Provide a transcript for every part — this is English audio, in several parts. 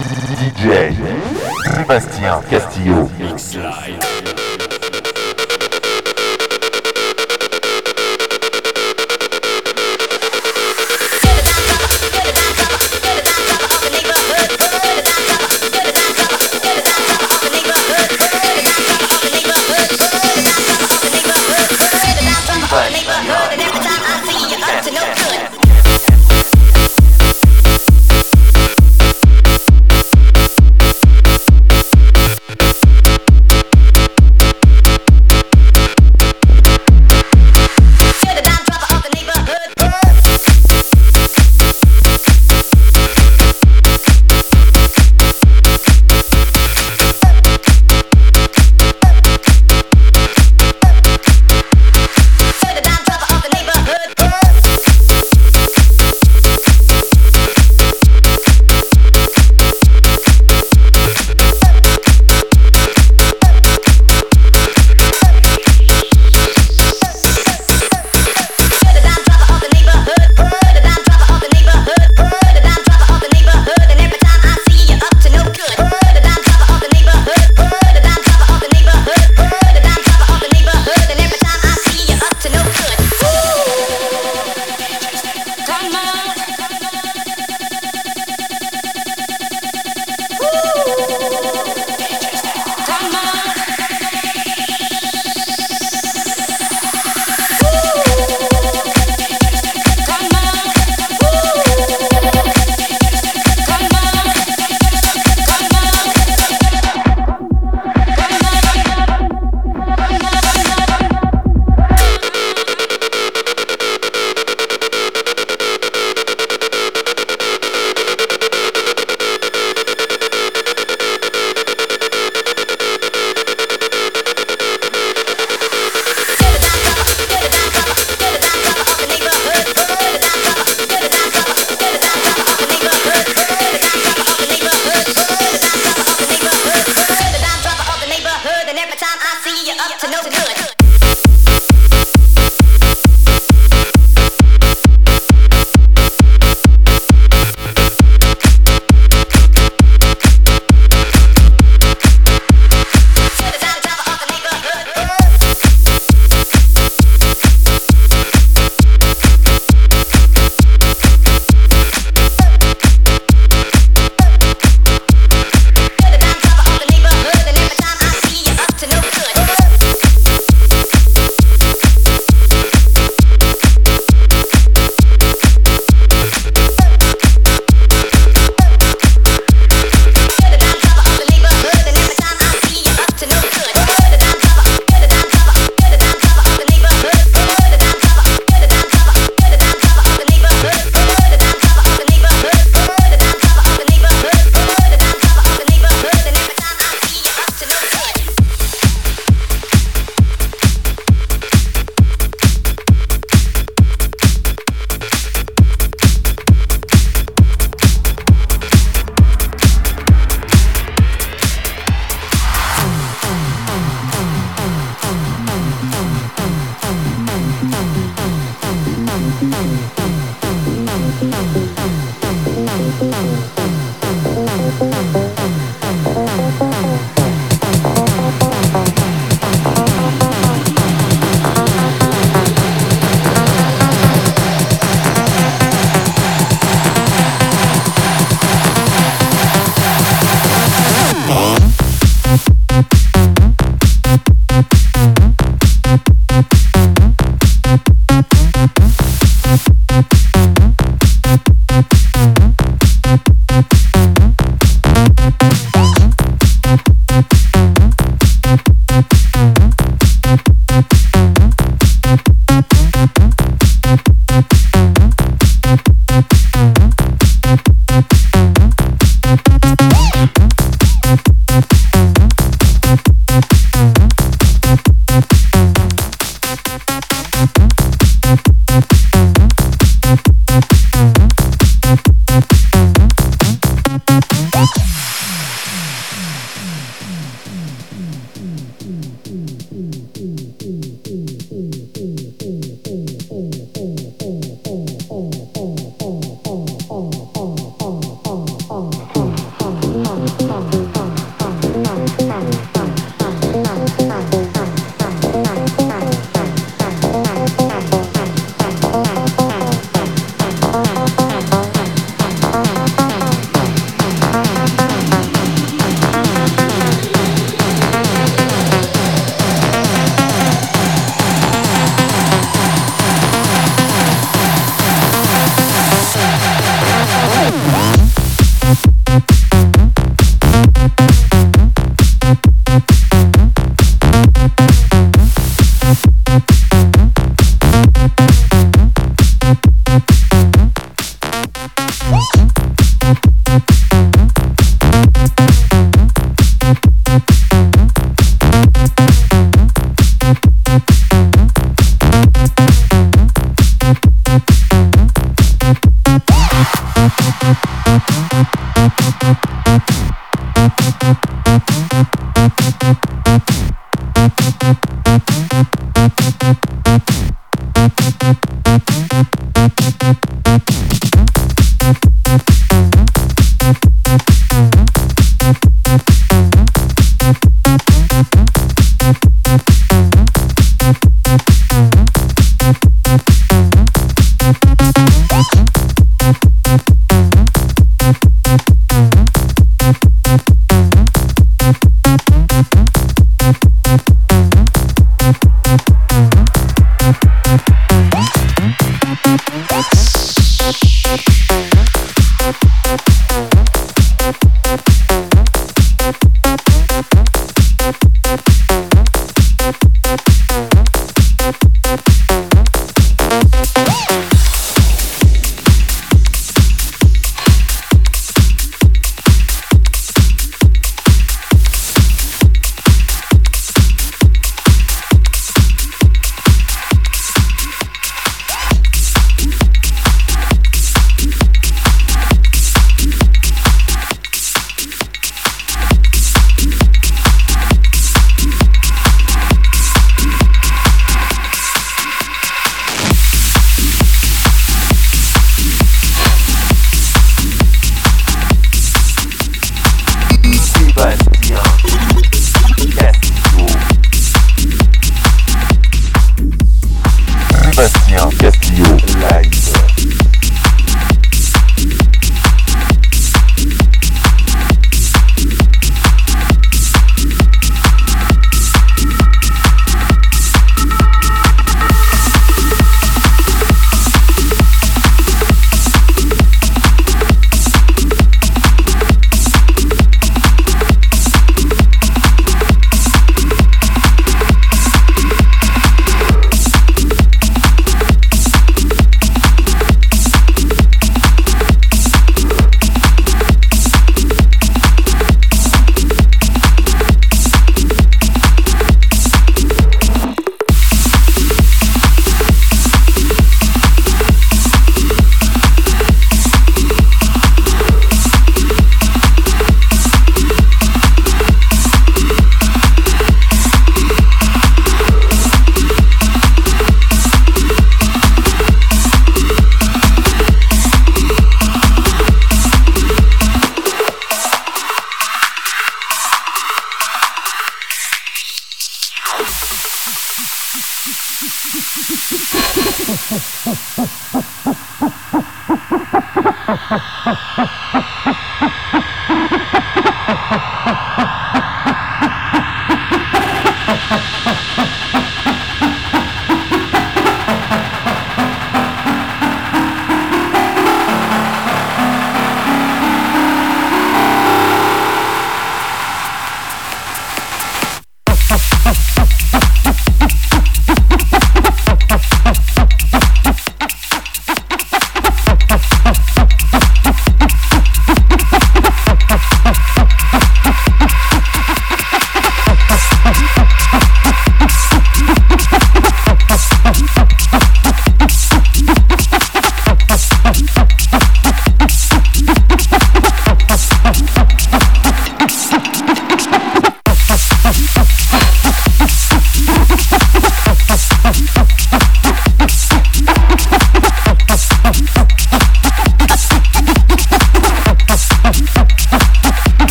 DJ Sébastien Castillo. Mix.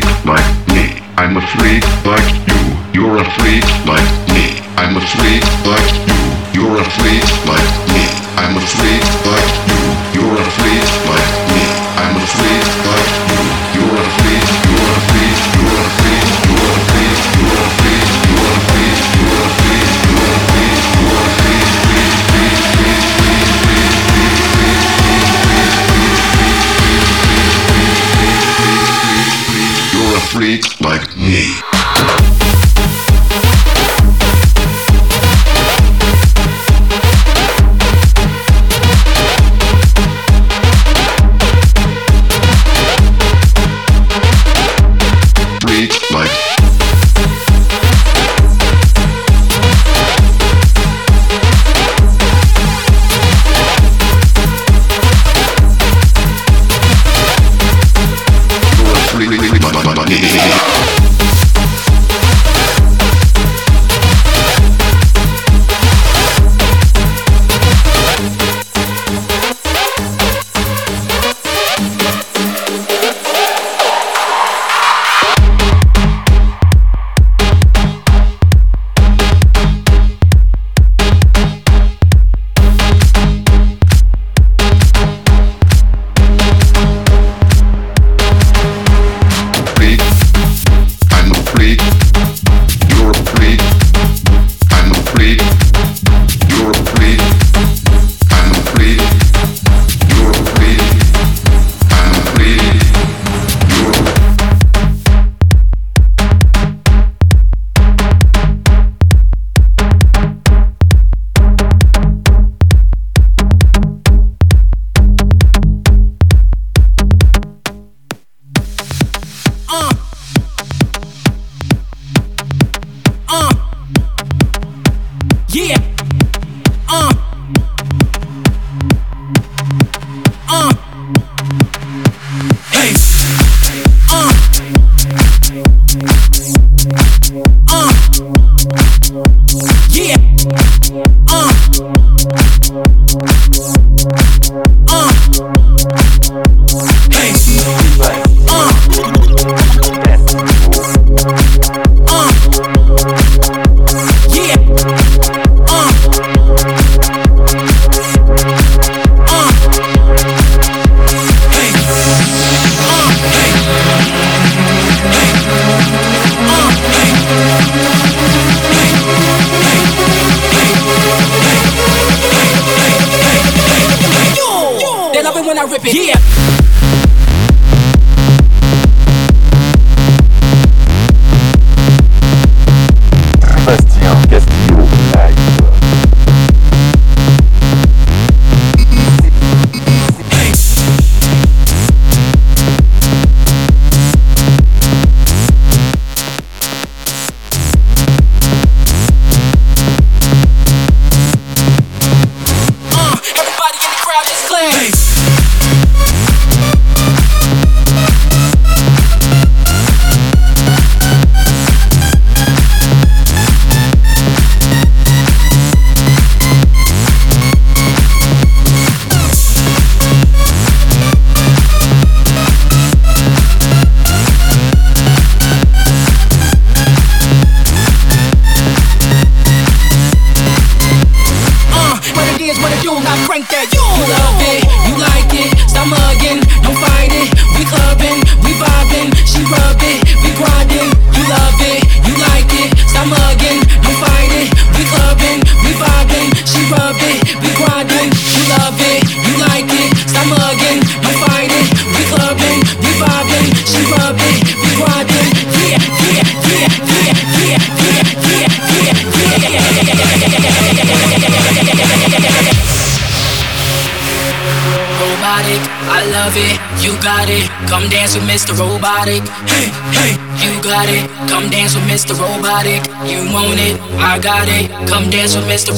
freak like me. I'm a freak like you. You're a freak like me. I'm a freak like you. You're a freak like me. I'm a freak like you. You're a freak like me. I'm a freak like you. You're a freak.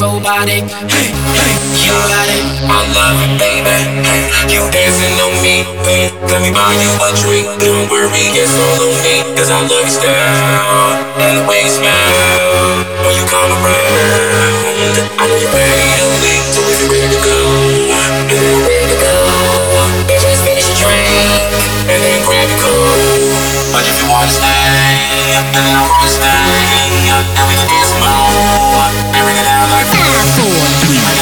Robotic. Hey, hey, you got it. I love it, baby. Hey, you dancing on me. Hey, let me buy you a drink. Don't worry, it's all on me. Cause I love your style and the way you smile when you come around. I know you're ready to ready to go, ready to go, you wanna stay, I wanna stay, and we can dance more four, three,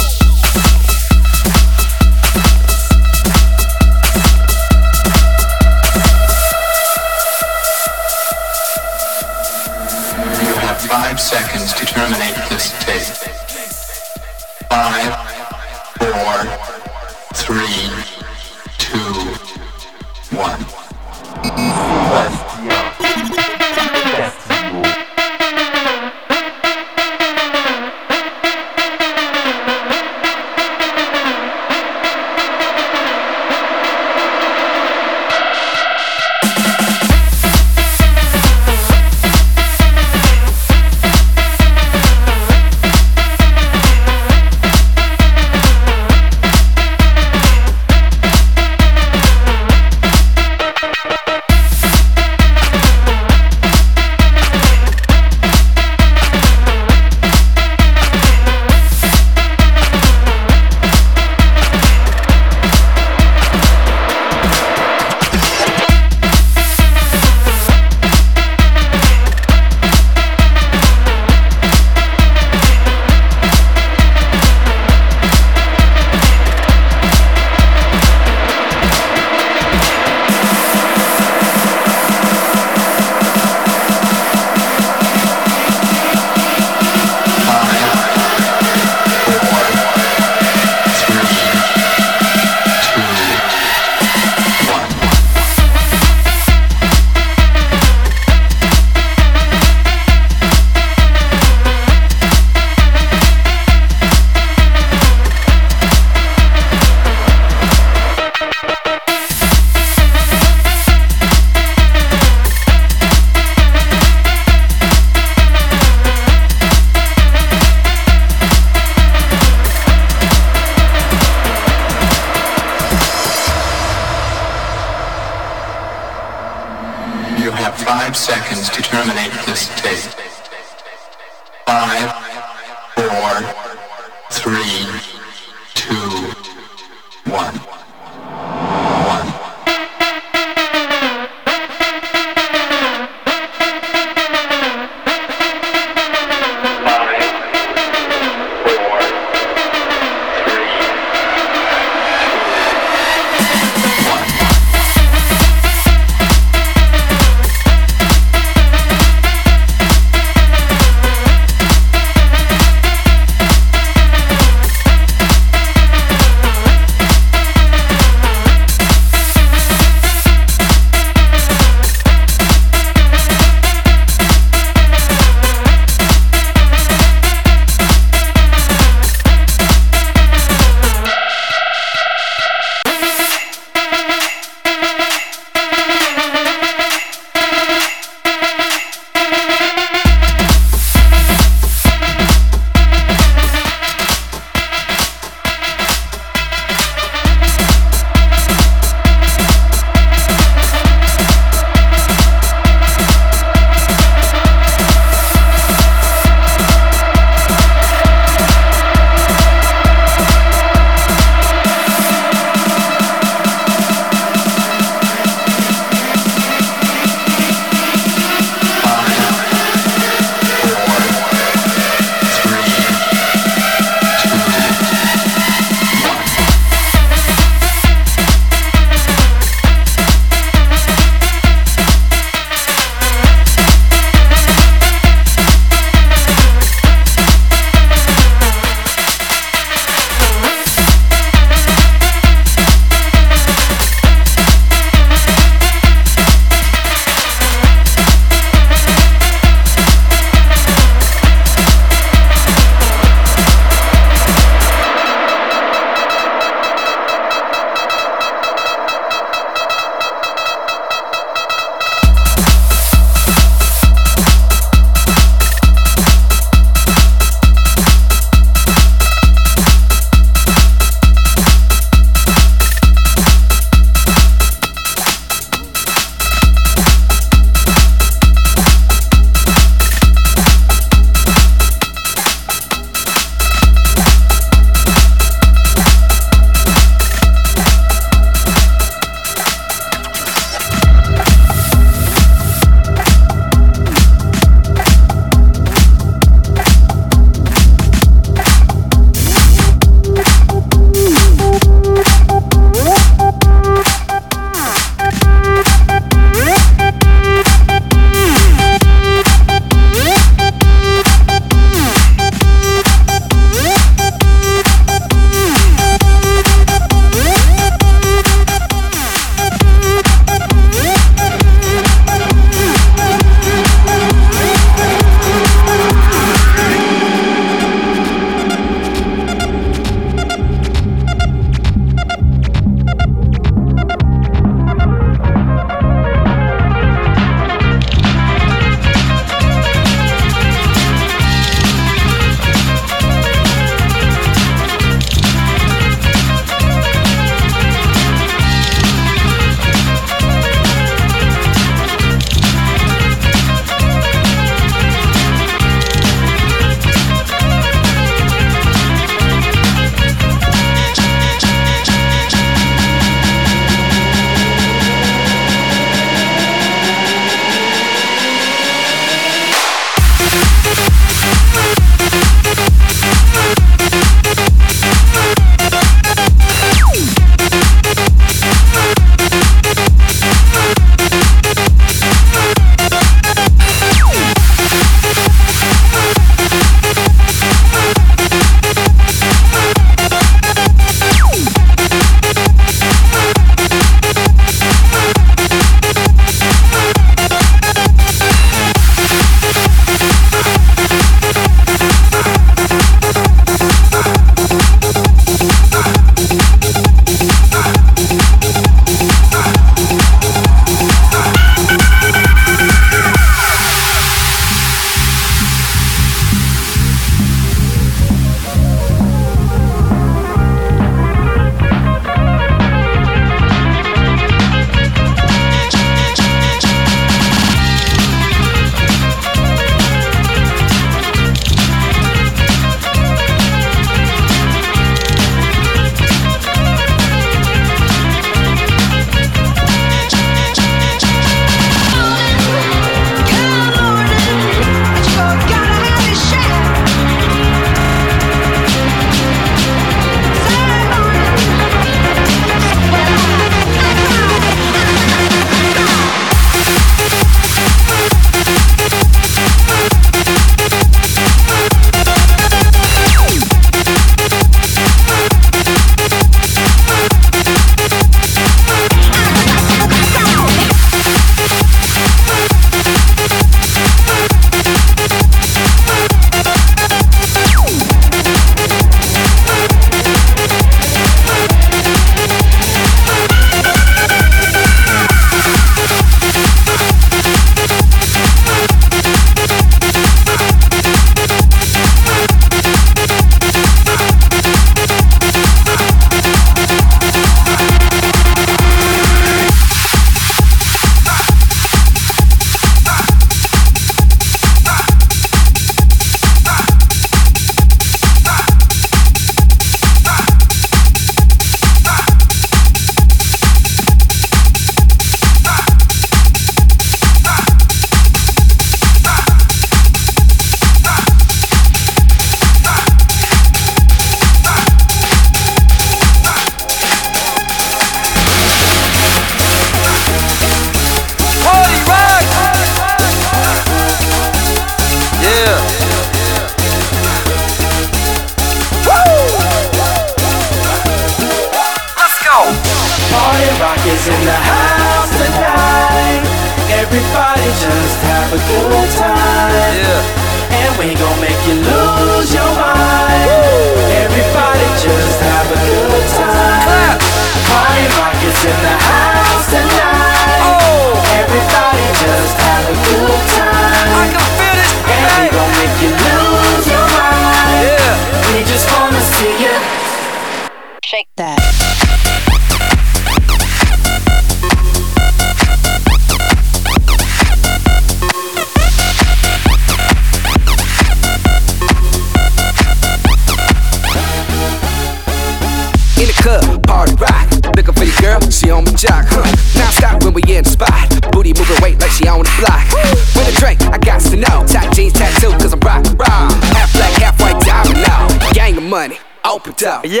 open up. Yo,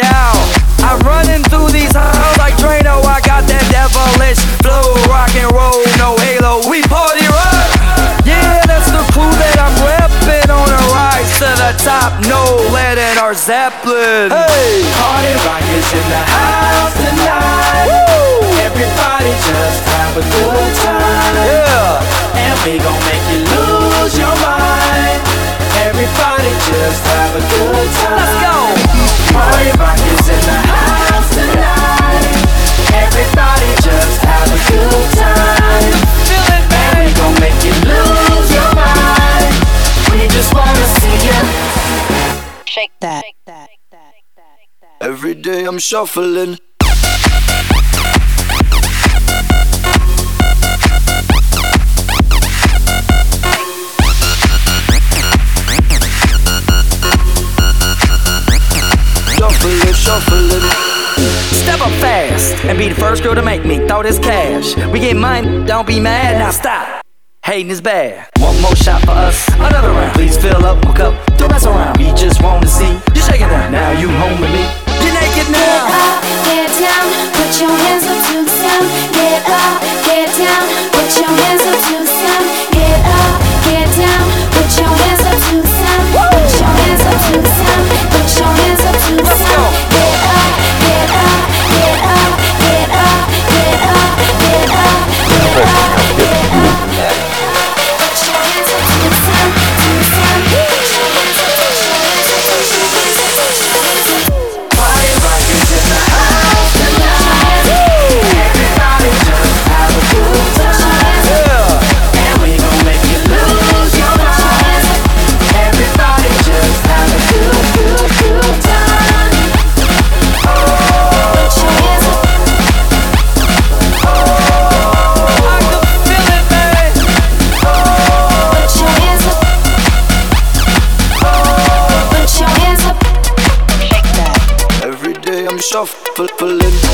I'm running through these halls like Drano. I got that devilish flow, rock and roll, no halo. We party rock. Yeah, that's the crew that I'm repping on a rise to the top. No lead in our Zeppelin. Hey, Party rock is in the house tonight. Everybody just have a good time. yeah. And we gon' make you lose your mind. Everybody just have a good time. Let's go. Party rock is in the house tonight. Everybody just have a good time. And we gon' make you lose your mind. We just wanna see you. Shake that. Every day I'm shuffling. Shuffling. Step up fast and be the first girl to make me throw this cash. We get mine, don't be mad, now stop. Hating is bad. One more shot for us, another round. Please fill up my cup, don't mess around. We just wanna see you shaking that. Now you home with me. You're naked now. Get up, get down, put your hands up to the sound. Get up, get down, put your hands up to the sound. Get up, get down, put your hands up to the sound. Put your hands up to the sound. Put your hands up to the Let's go. sound. Shuffling.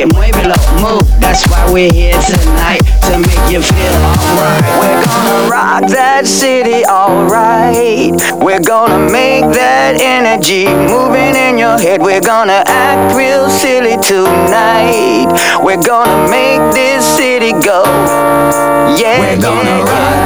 it, muévelo, move. That's why we're here tonight to make you feel alright. We're gonna rock that city, alright. We're gonna make that energy moving in your head. We're gonna act real silly tonight. We're gonna make this city go. Yeah, we're gonna yeah, rock.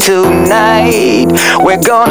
tonight. We're gonna